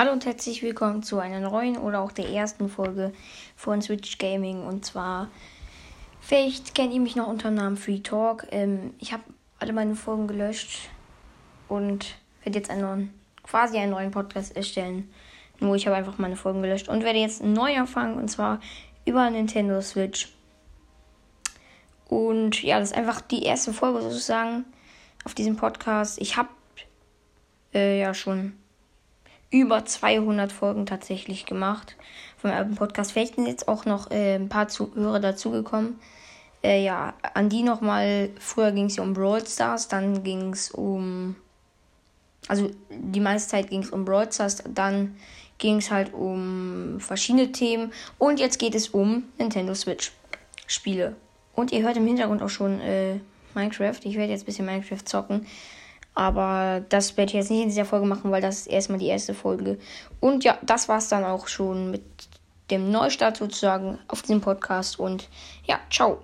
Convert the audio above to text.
Hallo und herzlich willkommen zu einer neuen oder auch der ersten Folge von Switch Gaming. Und zwar, vielleicht kennt ihr mich noch unter dem Namen Free Talk. Ähm, ich habe alle meine Folgen gelöscht und werde jetzt einen neuen, quasi einen neuen Podcast erstellen. Nur ich habe einfach meine Folgen gelöscht und werde jetzt neu anfangen und zwar über Nintendo Switch. Und ja, das ist einfach die erste Folge sozusagen auf diesem Podcast. Ich habe äh, ja schon über 200 Folgen tatsächlich gemacht vom Album Podcast. Vielleicht sind jetzt auch noch äh, ein paar Zuhörer dazugekommen. Äh, ja, an die nochmal. Früher ging es ja um Brawl Stars, dann ging es um. Also die meiste Zeit ging es um Brawl Stars, dann ging es halt um verschiedene Themen und jetzt geht es um Nintendo Switch Spiele. Und ihr hört im Hintergrund auch schon äh, Minecraft. Ich werde jetzt ein bisschen Minecraft zocken. Aber das werde ich jetzt nicht in dieser Folge machen, weil das ist erstmal die erste Folge. Und ja, das war es dann auch schon mit dem Neustart sozusagen auf diesem Podcast. Und ja, ciao.